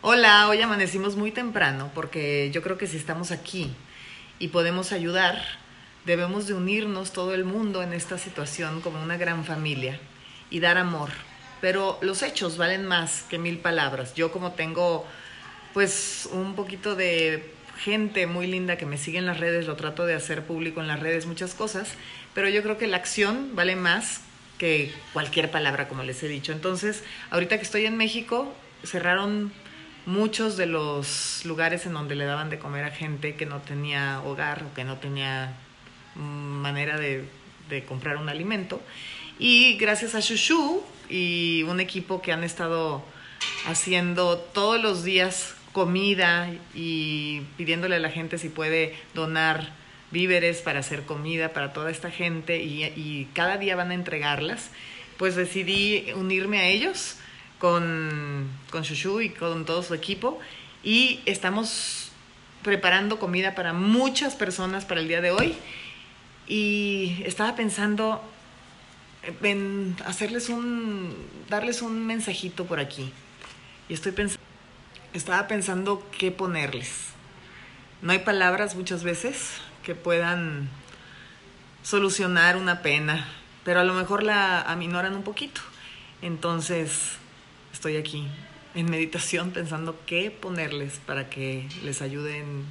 Hola, hoy amanecimos muy temprano porque yo creo que si estamos aquí y podemos ayudar, debemos de unirnos todo el mundo en esta situación como una gran familia y dar amor. Pero los hechos valen más que mil palabras. Yo como tengo pues un poquito de gente muy linda que me sigue en las redes, lo trato de hacer público en las redes, muchas cosas, pero yo creo que la acción vale más que cualquier palabra, como les he dicho. Entonces, ahorita que estoy en México, cerraron muchos de los lugares en donde le daban de comer a gente que no tenía hogar o que no tenía mm, manera de, comprar un alimento. Y gracias a Shushu y un equipo que han estado haciendo todos los días comida y pidiéndole a la gente si puede donar víveres para hacer comida para toda esta gente y, y cada día van a entregarlas, pues decidí unirme a ellos con, con Shushu y con todo su equipo y estamos preparando comida para muchas personas para el día de hoy y estaba pensando en hacerles un, darles un mensajito por aquí y estoy pensando, estaba pensando qué ponerles. No hay palabras muchas veces que puedan solucionar una pena, pero a lo mejor la aminoran un poquito. Entonces, estoy aquí en meditación pensando qué ponerles para que les ayuden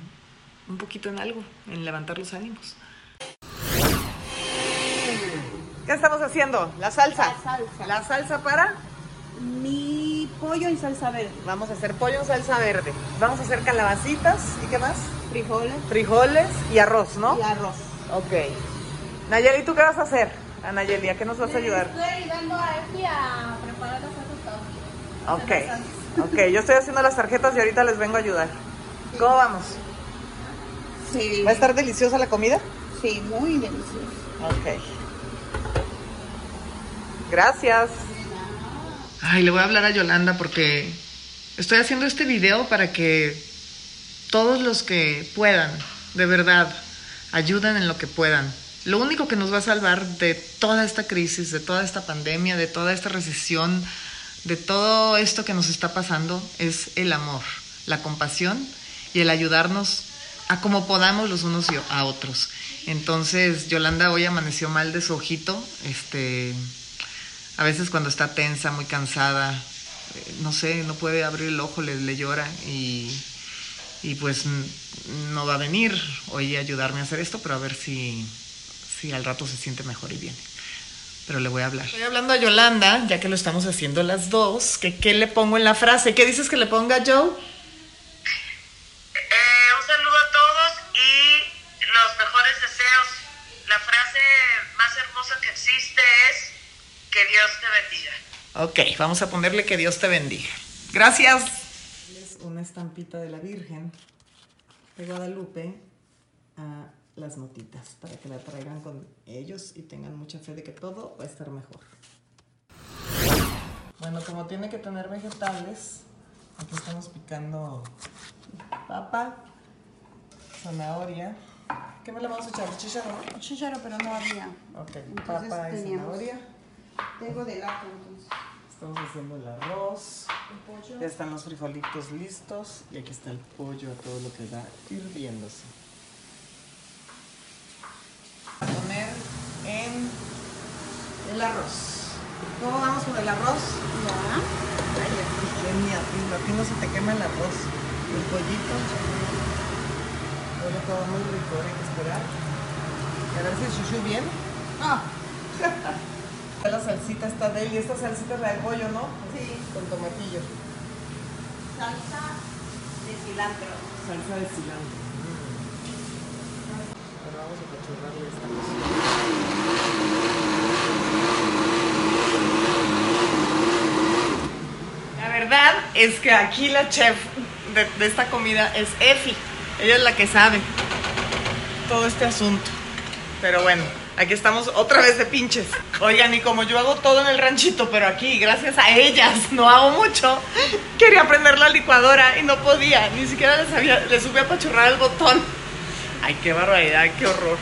un poquito en algo, en levantar los ánimos. ¿Qué estamos haciendo? La salsa. La salsa. La salsa para. Mi pollo en salsa verde. Vamos a hacer pollo en salsa verde. Vamos a hacer calabacitas. ¿Y qué más? Frijoles Frijoles y arroz, ¿no? y arroz. Ok. Nayeli, ¿tú qué vas a hacer? A Nayeli, ¿a qué nos vas a ayudar? Estoy ayudando a Efi a preparar las salsas Ok. Ok, yo estoy haciendo las tarjetas y ahorita les vengo a ayudar. ¿Cómo vamos? Sí. ¿Va a estar deliciosa la comida? Sí, muy delicioso. Ok. Gracias. Ay, le voy a hablar a Yolanda porque estoy haciendo este video para que todos los que puedan, de verdad, ayuden en lo que puedan. Lo único que nos va a salvar de toda esta crisis, de toda esta pandemia, de toda esta recesión, de todo esto que nos está pasando, es el amor, la compasión y el ayudarnos a como podamos los unos a otros. Entonces, Yolanda hoy amaneció mal de su ojito, este, a veces cuando está tensa, muy cansada, eh, no sé, no puede abrir el ojo, le, le llora y, y pues no va a venir hoy a ayudarme a hacer esto, pero a ver si, si al rato se siente mejor y viene. Pero le voy a hablar. Estoy hablando a Yolanda, ya que lo estamos haciendo las dos, que qué le pongo en la frase. ¿Qué dices que le ponga Joe? Eh, un saludo a todos y los mejores deseos. La frase más hermosa que existe es que Dios te bendiga. Ok, vamos a ponerle que Dios te bendiga. Gracias. Una estampita de la Virgen de Guadalupe a las notitas para que la traigan con ellos y tengan mucha fe de que todo va a estar mejor. Bueno, como tiene que tener vegetales, aquí estamos picando papa, zanahoria. ¿Qué me le vamos a echar? ¿Chicharrón? Chícharo, pero no había. Ok, Entonces papa y teníamos- zanahoria. Tengo de lato entonces. Estamos haciendo el arroz. El pollo. Ya están los frijolitos listos y aquí está el pollo a todo lo que da hirviéndose. A poner en el arroz. ¿Cómo vamos con el arroz? Ya. Ay, aquí, a ti no se te quema el arroz. El pollito. Todo todo muy rico, hay que esperar. Y a ver si el chuchu viene. Ah, La salsita está de él y esta salsita es la del pollo, ¿no? Sí. Con tomatillo. salsa de cilantro. Salsa de cilantro. Ahora vamos a pachurrarle esta cosa. La verdad es que aquí la chef de, esta comida es Efi. Ella es la que sabe todo este asunto. Pero bueno, aquí estamos otra vez de pinches. Oigan, y como yo hago todo en el ranchito, pero aquí, gracias a ellas, no hago mucho, quería prender la licuadora y no podía. Ni siquiera les, había, les supe apachurrar el botón. Ay, qué barbaridad, qué horror.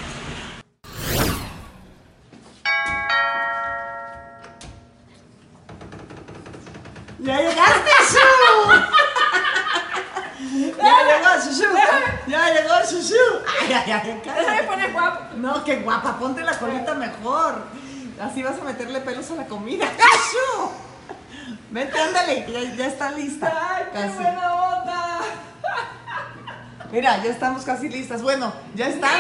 Chuchu. Ay, ay, ay, Déjame cállate. poner guapo. No, qué guapa, ponte la colita mejor. Así vas a meterle pelos a la comida. ¡Chuchu! Vente, ándale, ya, ya está lista. Ay, qué Casi. buena onda. Mira, ya estamos casi listas. Bueno, ya están.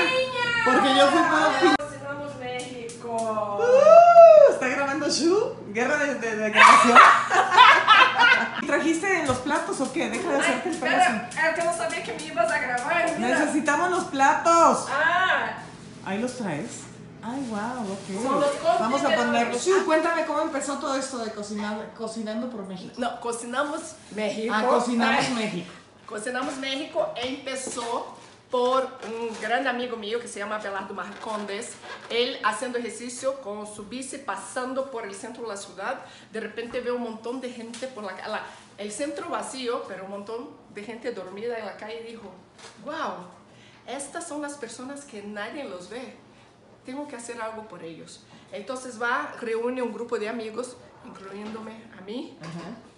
Porque yo fui. Cocinamos México. Uh, ¿Está grabando Shu? ¿Guerra de, de- de grabación? ¿Trajiste los platos o qué? Deja de hacerte el espera, es que no sabía que me ibas a grabar. Mira. Necesitamos los platos. Ah, Ahí los traes. Ay, wow, ok. Son los Vamos a ponerlos. Shu, cuéntame cómo empezó todo esto de cocinar, cocinando por México. no, cocinamos México. Ah, cocinamos Ay, México. Cocinamos México empezó por un gran amigo mío que se llama Abelardo Marcondes. Él haciendo ejercicio con su bici, pasando por el centro de la ciudad. De repente ve un montón de gente por la calle. El centro vacío, pero un montón de gente dormida en la calle. Y dijo, wow, estas son las personas que nadie los ve. Tengo que hacer algo por ellos. Entonces va, reúne un grupo de amigos, incluyéndome a mí,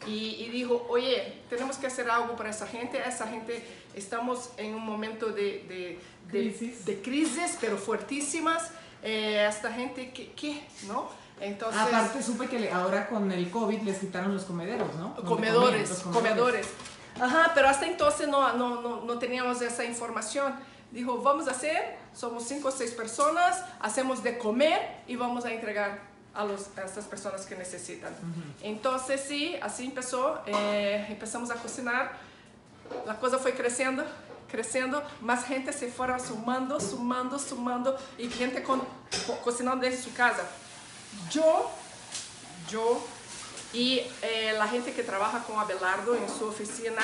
y, y dijo, oye, tenemos que hacer algo para esa gente. Esa gente, estamos en un momento de, de, de- Crisis. de crisis, pero fuertísimas. Eh, esta gente, ¿qué? qué? ¿No? Entonces, Aparte supe que le- ahora con el COVID les quitaron los comederos, ¿no? Comedores, comían, los comedores. Ajá, pero hasta entonces no, no, no, no teníamos esa información. Dijo, vamos a hacer, somos cinco o seis personas, hacemos de comer y vamos a entregar a, los, a estas personas que necesitan. Entonces sí, así empezó, eh, empezamos a cocinar, la cosa fue creciendo, creciendo, más gente se fuera sumando, sumando, sumando y gente con, co- cocinando desde su casa. Yo, yo y eh, la gente que trabaja con Abelardo en su oficina,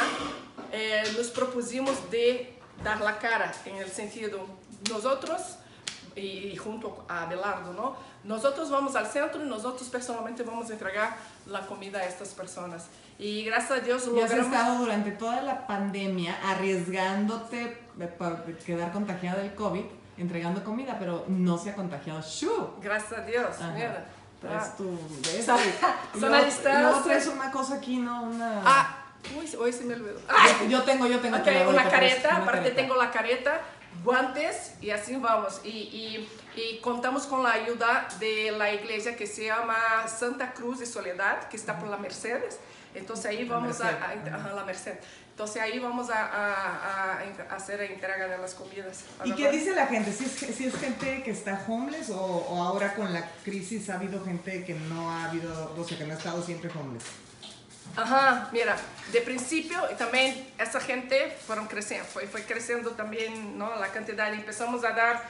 eh, nos propusimos de dar la cara, en el sentido, nosotros, y, y junto a Abelardo, ¿no? Nosotros vamos al centro y nosotros personalmente vamos a entregar la comida a estas personas. Y gracias a Dios Y has logramos... estado durante toda la pandemia arriesgándote para quedar contagiada del COVID, entregando comida, pero no se ha contagiado Shu. Gracias a Dios, Ajá. mira. Traes Ah. tu de Son- a traes una cosa aquí, ¿no? Una... Ah, uy, hoy se me olvidó. Yo- Yo tengo, yo tengo. Ok, te la doy, una careta, una aparte careta. tengo la careta, guantes y así vamos. Y, y- y contamos con la ayuda de la iglesia que se llama Santa Cruz de Soledad, que está por la Mercedes. Entonces ahí vamos a, Merced, la Merced. Entonces ahí vamos a, a- a- a hacer la entrega de las comidas. ¿Y qué dice la gente? ¿Si es, si es gente que está homeless o, o ahora con la crisis ha habido gente que no ha habido, o sea, que no ha estado siempre homeless? Ajá, mira, de principio y también esa gente fueron creciendo, fue, fue creciendo también ¿no? la cantidad. Empezamos a dar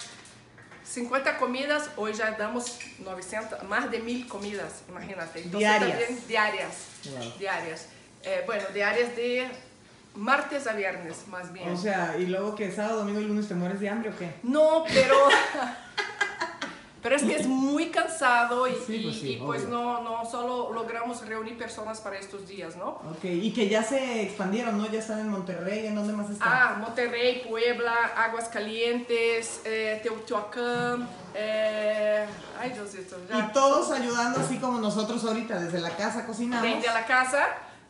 50 comidas, hoy ya damos 900, más de 1000 comidas, imagínate. Entonces, Diarias. también diarias, Wow. diarias. Eh, bueno, diarias de martes a viernes, más bien. O sea, y luego que sábado, domingo y lunes te mueres de hambre o qué? No, pero. Pero es que es muy cansado y, Sí, pues sí, y, pues no, no solo logramos reunir personas para estos días, ¿no? Ok, y que ya se expandieron, ¿no? Ya están en Monterrey, ¿en dónde más están? Ah, Monterrey, Puebla, Aguas Calientes, eh, Teotihuacán, eh, ay Diosito, ya. y todos ayudando así como nosotros ahorita, desde la casa cocinamos. Desde la casa,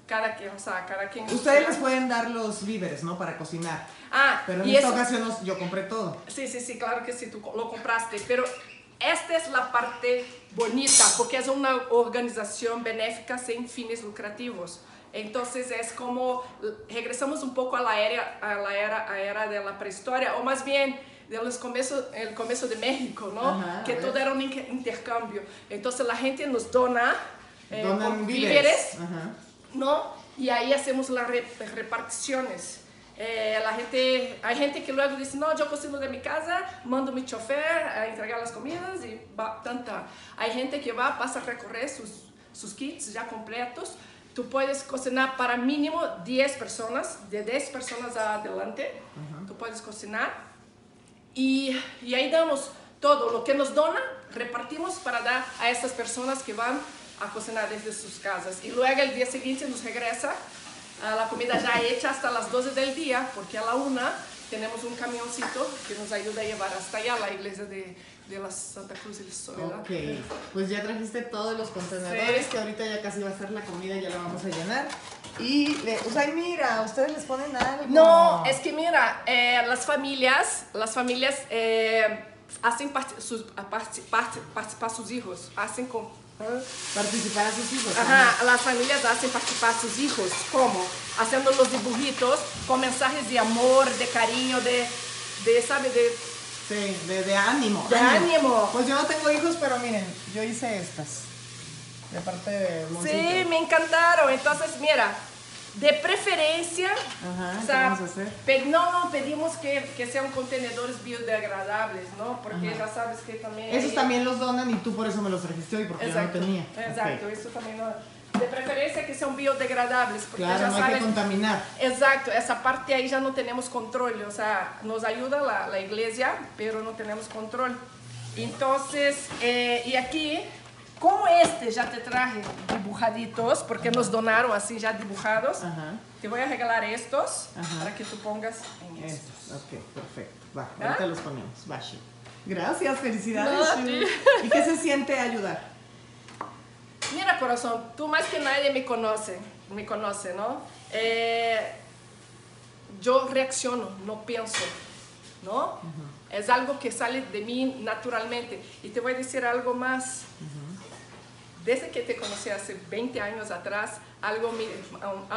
cada quien, o sea, cada quien. Ustedes les pueden dar los víveres, ¿no? Para cocinar. Ah, Pero en y esta eso, ocasión yo compré todo. Sí, sí, sí, claro que sí, tú lo compraste, pero esta es la parte bonita, porque es una organización benéfica sin fines lucrativos. Entonces es como regresamos un poco a la era, a la era, a era de la prehistoria, o más bien de los comienzos, el comienzo de México, ¿no? Ajá, que todo era un inter- intercambio. Entonces la gente nos dona eh, víveres. ¿no? Y ahí hacemos las re- reparticiones. Eh, la gente, hay gente que luego dice, no, yo cocino de mi casa, mando mi chofer a entregar las comidas y va, tanta. Hay gente que va, pasa a recorrer sus, sus kits ya completos. Tú puedes cocinar para mínimo 10 personas, de 10 personas adelante. Tú puedes cocinar y, y ahí damos todo lo que nos dona, repartimos para dar a esas personas que van a cocinar desde sus casas. Y luego el día siguiente nos regresa a la comida ya hecha hasta las 12 del día, porque a la una tenemos un camioncito que nos ayuda a llevar hasta allá a la iglesia de, de la Santa Cruz de Soledad. Ok, pues ya trajiste todos los contenedores Sí. que ahorita ya casi va a ser la comida, ya la vamos a llenar. Y, le, o sea, y mira, ustedes les ponen algo. No, es que mira, eh, las familias, las familias eh, hacen part- sus, a parti- part- participar sus hijos, hacen con... Participar a sus hijos. Ajá, las familias hacen participar sus hijos, ¿cómo? Haciendo los dibujitos con mensajes de amor, de cariño, de, de ¿sabe? De, Sí, de, de ánimo. de ánimo. Pues yo no tengo hijos, pero miren, yo hice estas. De parte de y Sí, me encantaron. Entonces, mira, de preferencia, Ajá, o ¿qué sea, pe- no, no, pedimos que, que sean contenedores biodegradables, ¿no? Porque Ajá. ya sabes que también... Esos hay- también los donan y tú por eso me los trajiste hoy, porque Exacto, yo no tenía. exacto, Ok. eso también no... De preferencia que sean biodegradables, porque Claro, ya no hay que sabes... contaminar. Exacto, esa parte ahí ya no tenemos control, o sea, nos ayuda la, la iglesia, pero no tenemos control. Entonces, eh, y aquí, como este ya te traje dibujaditos, porque nos donaron así ya dibujados, Ajá. te voy a regalar estos Ajá. para que tú pongas en estos. Estos, ok, perfecto. Va, ¿Ah? ahorita los ponemos. Va, Shu. Gracias, felicidades. No. ¿Y qué se siente ayudar? Mira, corazón, tú más que nadie me conoce, me conoce, ¿no? Eh, yo reacciono, no pienso, ¿no? Es algo que sale de mí naturalmente. Y te voy a decir algo más. Desde que te conocí hace 20 años atrás, algo me,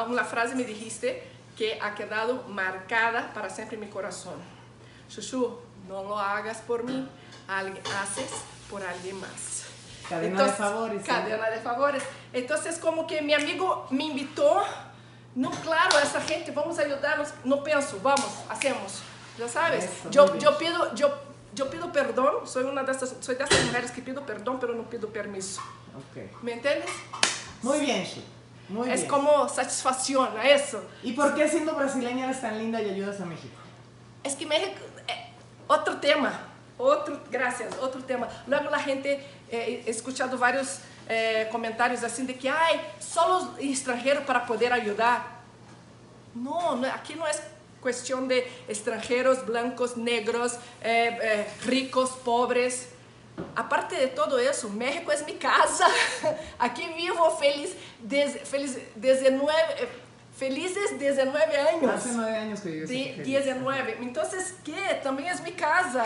una frase me dijiste que ha quedado marcada para siempre en mi corazón. Chuchu, no lo hagas por mí, haces por alguien más. Cadena de favores, ¿sí? Cadena de favores. Entonces, como que mi amigo me invitó, no, claro, esa gente, vamos a ayudarlos. No pienso, vamos, hacemos. Ya sabes, Eso, yo, yo pido, yo, yo pido perdón, soy una de estas, soy de estas mujeres que pido perdón, pero no pido permiso. Ok. ¿Me entiendes? Muy bien, Shu. Muy es bien. como satisfacción a eso. ¿Y por qué siendo brasileña eres tan linda y ayudas a México? Es que México, eh, otro tema, otro, gracias, otro tema. Luego la gente, eh, he escuchado varios eh, comentarios así de que, ay, solo los extranjeros para poder ayudar. No, no, aquí no es cuestión de extranjeros, blancos, negros, eh, eh, ricos, pobres. Aparte de todo eso, México es mi casa. Aquí vivo feliz desde, feliz, desde nueve, eh, felices desde nueve años. Hace nueve años que vives Sí, aquí. 19. Entonces, ¿qué? También es mi casa.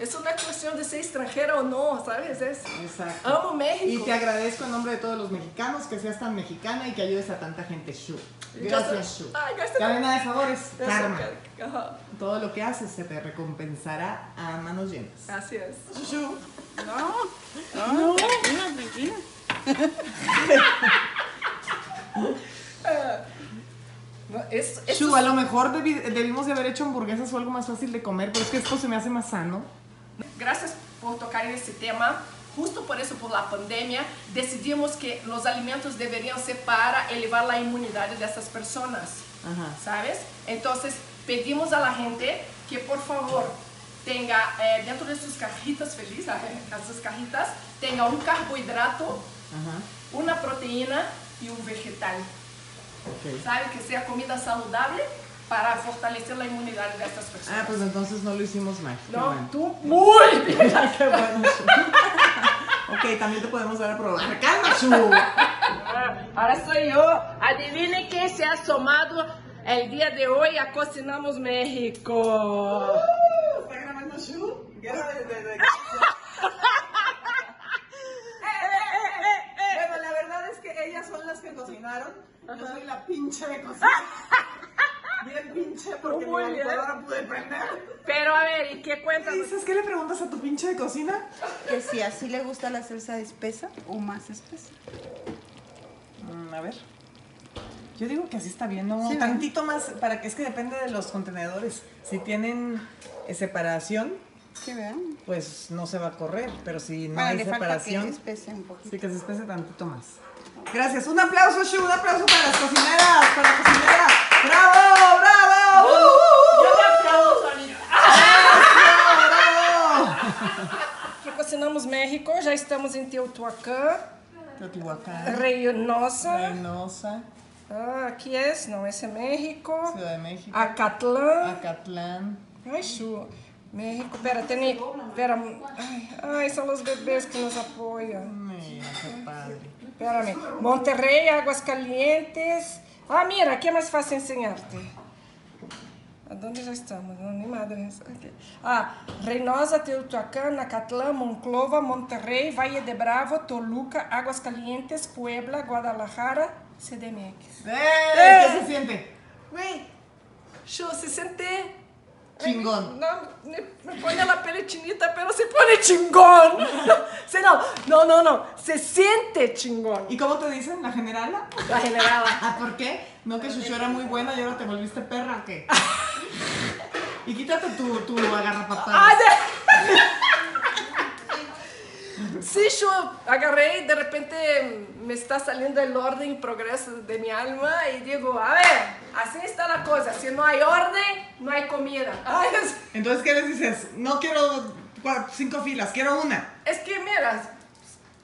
Es cuestión de ser extranjera o no, ¿sabes? Es, Exacto. amo México. Y te agradezco en nombre de todos los mexicanos que seas tan mexicana y que ayudes a tanta gente, Shu. Gracias, Shu. Ay, gracias. Cadena de favores, karma. Todo lo que haces se te recompensará a manos llenas. Así es. Shu. No, no, tranquila, tranquila. No, es, es- Shu, a lo mejor debi- debimos de haber hecho hamburguesas o algo más fácil de comer, pero es que esto se me hace más sano. Gracias por tocar en ese tema. Justo por eso, por la pandemia, decidimos que los alimentos deberían ser para elevar la inmunidad de esas personas. Ajá. ¿sabes? Entonces pedimos a la gente que por favor tenga eh, dentro de sus cajitas felices, a sus cajitas, tenga un carbohidrato, Ajá. una proteína y un vegetal, Ok. ¿sabe? Que sea comida saludable para fortalecer la inmunidad de estas personas. Ah, pues entonces no lo hicimos mal. No, bueno. tú muy bien. Qué bueno, Shu. ok, también te podemos dar a probar. ¡Calma, Shu! Ahora soy yo. Adivine qué se ha asomado el día de hoy a Cocinamos México. ¿Está grabando Shu? Bueno, la verdad es que ellas son las que cocinaron. Yo soy la pinche de cocina. Bien pinche porque mi licuadora pude prender. Pero a ver, ¿y qué cuentas? dices? ¿Qué le preguntas a tu pinche de cocina? Que si así le gusta la salsa espesa o más espesa. Mm, a ver. Yo digo que así está bien, ¿no? Sí, Tantito más, para que es que depende de los contenedores. Si tienen eh, separación, Que vean. pues no se va a correr, pero si no Bueno, hay falta que separación, espese un poquito. sí que se espese tantito más. Gracias. Un aplauso, Shu, un aplauso para las cocineras, para la cocinera. ¡Bravo, bravo! ¡Uh! Yo me aplaudo solita. ¡Bravo, bravo! Que Cocinamos México, já estamos em Teotihuacán, Teotihuacán, Reynosa. Reynosa, Ah, aqui é, não, esse é México. Ciudad de México, Acatlán. Acatlán, Ai, Chu. México, espera, tenía, espera, ay, ay, son los bebés que nos apoyan. Mira, qué padre. Espérame, Monterrey, Aguascalientes. Ah, mira, aqui é mais fácil ensinar-te. Onde já estamos? Não, nem madre. Ah, Reynosa, Teotihuacán, Nacatlán, Monclova, Monterrey, Valle de Bravo, Toluca, Aguascalientes, Puebla, Guadalajara, CDMX. ¡Eh! ¿Qué se siente? Güey, yo se siente... Chingón. No, me, pone la pele chinita, pero se pone chingón. No, no, no, no, se siente chingón. ¿Y cómo te dicen? ¿La generala? La generala. Ah, ¿por qué? No que Shushu era muy buena y ahora te volviste perra o qué? Y quítate tu, tu agarrapatada. Sí, yo agarré y de repente me está saliendo el orden y progreso de mi alma y digo, a ver, así está la cosa, si no hay orden, no hay comida. Ay, es, Entonces, ¿qué les dices? No quiero cinco filas, quiero una. es que mira,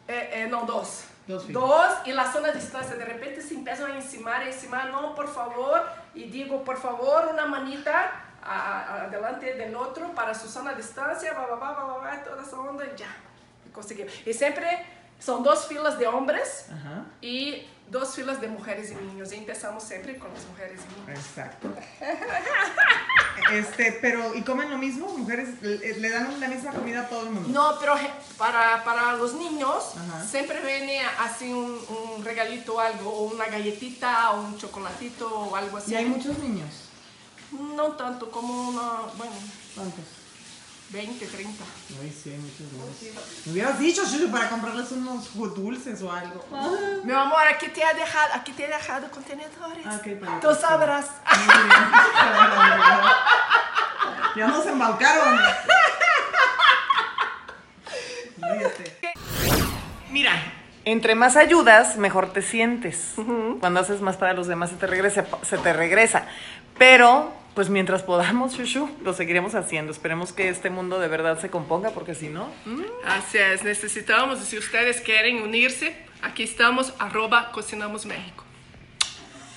eh, eh, no, dos. Dos. Dos y la zona de distancia, de repente se empiezan a encimar, a encimar, no, por favor, y digo, por favor, una manita a- a- adelante del otro para su zona de distancia, va, va, va, va, va, va, toda esa onda y ya, conseguimos. Y siempre son dos filas de hombres Ajá. y dos filas de mujeres y niños. Y empezamos siempre con las mujeres y niños. Exacto. Este, pero, ¿y comen lo mismo? ¿Mujeres le, dan la misma comida a todo el mundo? No, pero para, para los niños Ajá. siempre viene así un, un regalito o algo, o una galletita, o un chocolatito o algo así. Y hay muchos niños. No tanto, como una, bueno, ¿Cuántos? 20, 30. Ay, sí, hay muchos niños. Me hubieras dicho, Shushu, para comprarles unos dulces o algo. Mi amor, aquí te he dejado, aquí te he dejado contenedores. Ah, ok, para Tú sabrás. Ya nos embaucaron. Ríete. Mira, entre más ayudas, mejor te sientes. Cuando haces más para los demás, se te regresa. Se te regresa. Pero, pues mientras podamos, Shushu, lo seguiremos haciendo. Esperemos que este mundo de verdad se componga, porque si no... Así es, necesitamos, si ustedes quieren unirse, aquí estamos, arroba Cocinamos México.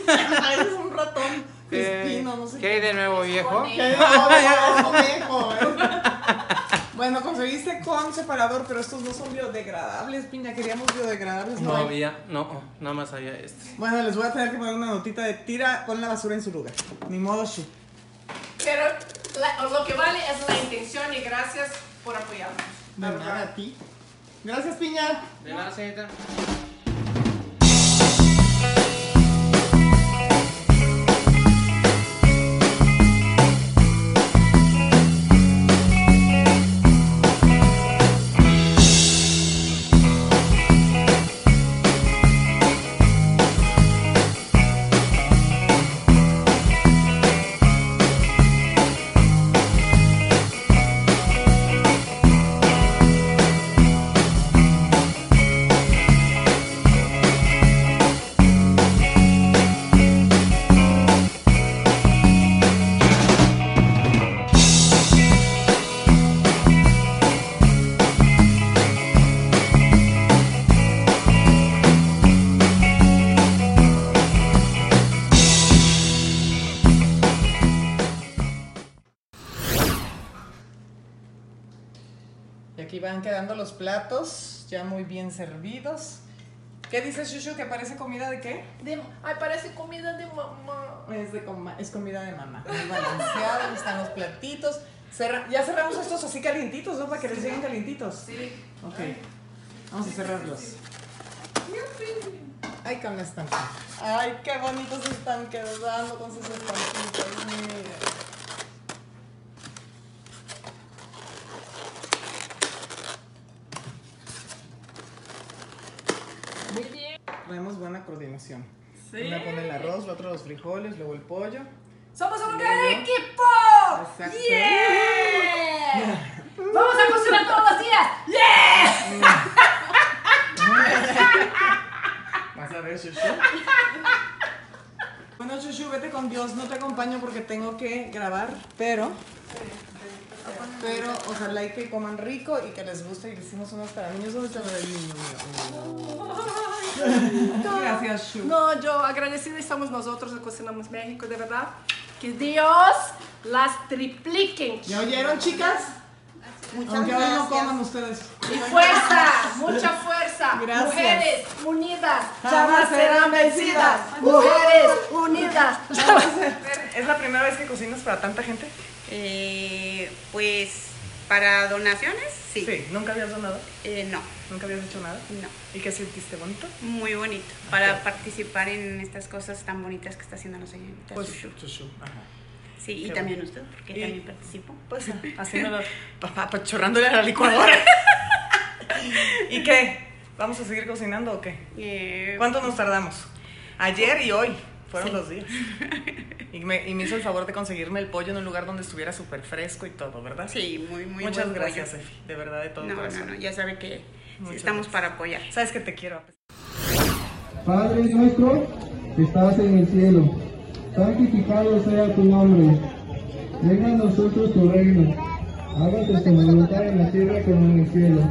Eres un ratón. Crispino, no sé ¿Qué hay de nuevo, viejo? ¿Qué? No, viejo, ¿eh? Bueno, conseguiste con separador, pero estos no son biodegradables, piña. Queríamos biodegradables, no. No había, no, nada más había este. Bueno, les voy a tener que poner una notita de tira, pon la basura en su lugar. Ni modo, Shu. Pero la- lo que vale es la intención y gracias por apoyarnos. De nada a ti. Gracias, piña. De nada, señorita. Los platos, ya muy bien servidos. ¿Qué dice Shushu? ¿Que parece comida de qué? De- ay, parece comida de mamá. Es, de coma- es comida de mamá. Muy balanceado, están los platitos. Cerra- ya cerramos estos así calientitos, ¿no? Para que les lleguen calientitos. Sí. Ok. Vamos a cerrarlos. Ay, con la estampa. Ay, qué bonitos están quedando con sus estampitas. Mira. Muy bien. Buena coordinación. Sí. Una pone el arroz, la otra los frijoles, luego el pollo. Somos un gran equipo. Exacto. Yeah. Vamos a cocinar todos los días. Yeah. Vas a ver, Shushu. Bueno, Shushu, vete con Dios. No te acompaño porque tengo que grabar, pero. Pero ojalá y que coman rico y que les guste. Y le hicimos unos para niños. ¿Dónde está lo del niño mío? Gracias, Shu. No, yo agradecida estamos nosotros de Cocinamos México, de verdad. Que Dios las tripliquen. ¿Ya oyeron, chicas? Muchas Aunque hoy no gracias. coman ustedes. Y fuerza, mucha fuerza. Gracias. Mujeres unidas, Jamás serán vencidas. Mujeres unidas. ¿Es la primera vez que cocinas para tanta gente? Eh, pues para donaciones, sí. ¿Nunca habías donado? Eh, no, ¿Nunca habías hecho nada? no. ¿Y qué sentiste bonito? Muy bonito. Para participar en estas cosas tan bonitas que está haciendo la señorita Pues, Sushu. chuchu, ajá. Sí, y también usted, porque Y- también participo. Pues haciéndolo, papá, pachorrándole a la licuadora. ¿Y qué? ¿Vamos a seguir cocinando o qué? Eh, ¿Cuánto nos tardamos? Ayer y hoy fueron Sí. los días. Y me, y me hizo el favor de conseguirme el pollo en un lugar donde estuviera súper fresco y todo, ¿verdad? Sí, muy, muy Muchas buen gracias, pollo. Efi, de verdad, de todo No, corazón. no, no, ya sabe que Muchas estamos gracias. para apoyar. Sabes que te quiero. Padre nuestro que estás en el cielo, santificado sea tu nombre. Venga a nosotros tu reino. Hágase tu voluntad en la tierra como en el cielo.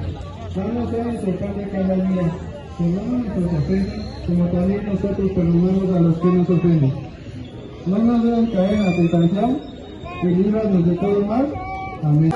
Danos hoy nuestro pan de cada día. Perdona nuestras ofensas, como también nosotros perdonamos a los que nos ofenden. No nos dejes caer en la tentación, y líbranos de todo mal. Amén.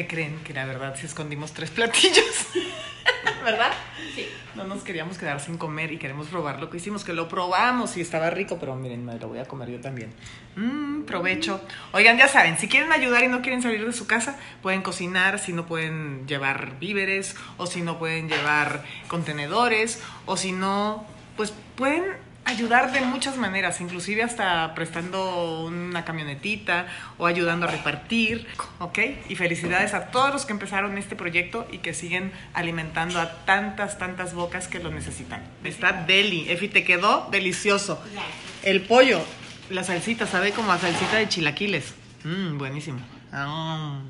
¿Qué creen? Que la verdad sí escondimos tres platillos. ¿Verdad? Sí. No nos queríamos quedar sin comer y queremos probar lo que hicimos, que lo probamos y estaba rico, pero miren, me lo voy a comer yo también. Mmm, provecho. Oigan, ya saben, si quieren ayudar y no quieren salir de su casa, pueden cocinar, si no pueden llevar víveres, o si no pueden llevar contenedores, o si no, pues pueden ayudar de muchas maneras, inclusive hasta prestando una camionetita o ayudando a repartir, ¿ok? Y felicidades a todos los que empezaron este proyecto y que siguen alimentando a tantas, tantas bocas que lo necesitan. Está deli. Efi, te quedó delicioso. El pollo, la salsita, sabe como a salsita de chilaquiles. Mmm, buenísimo. Ah.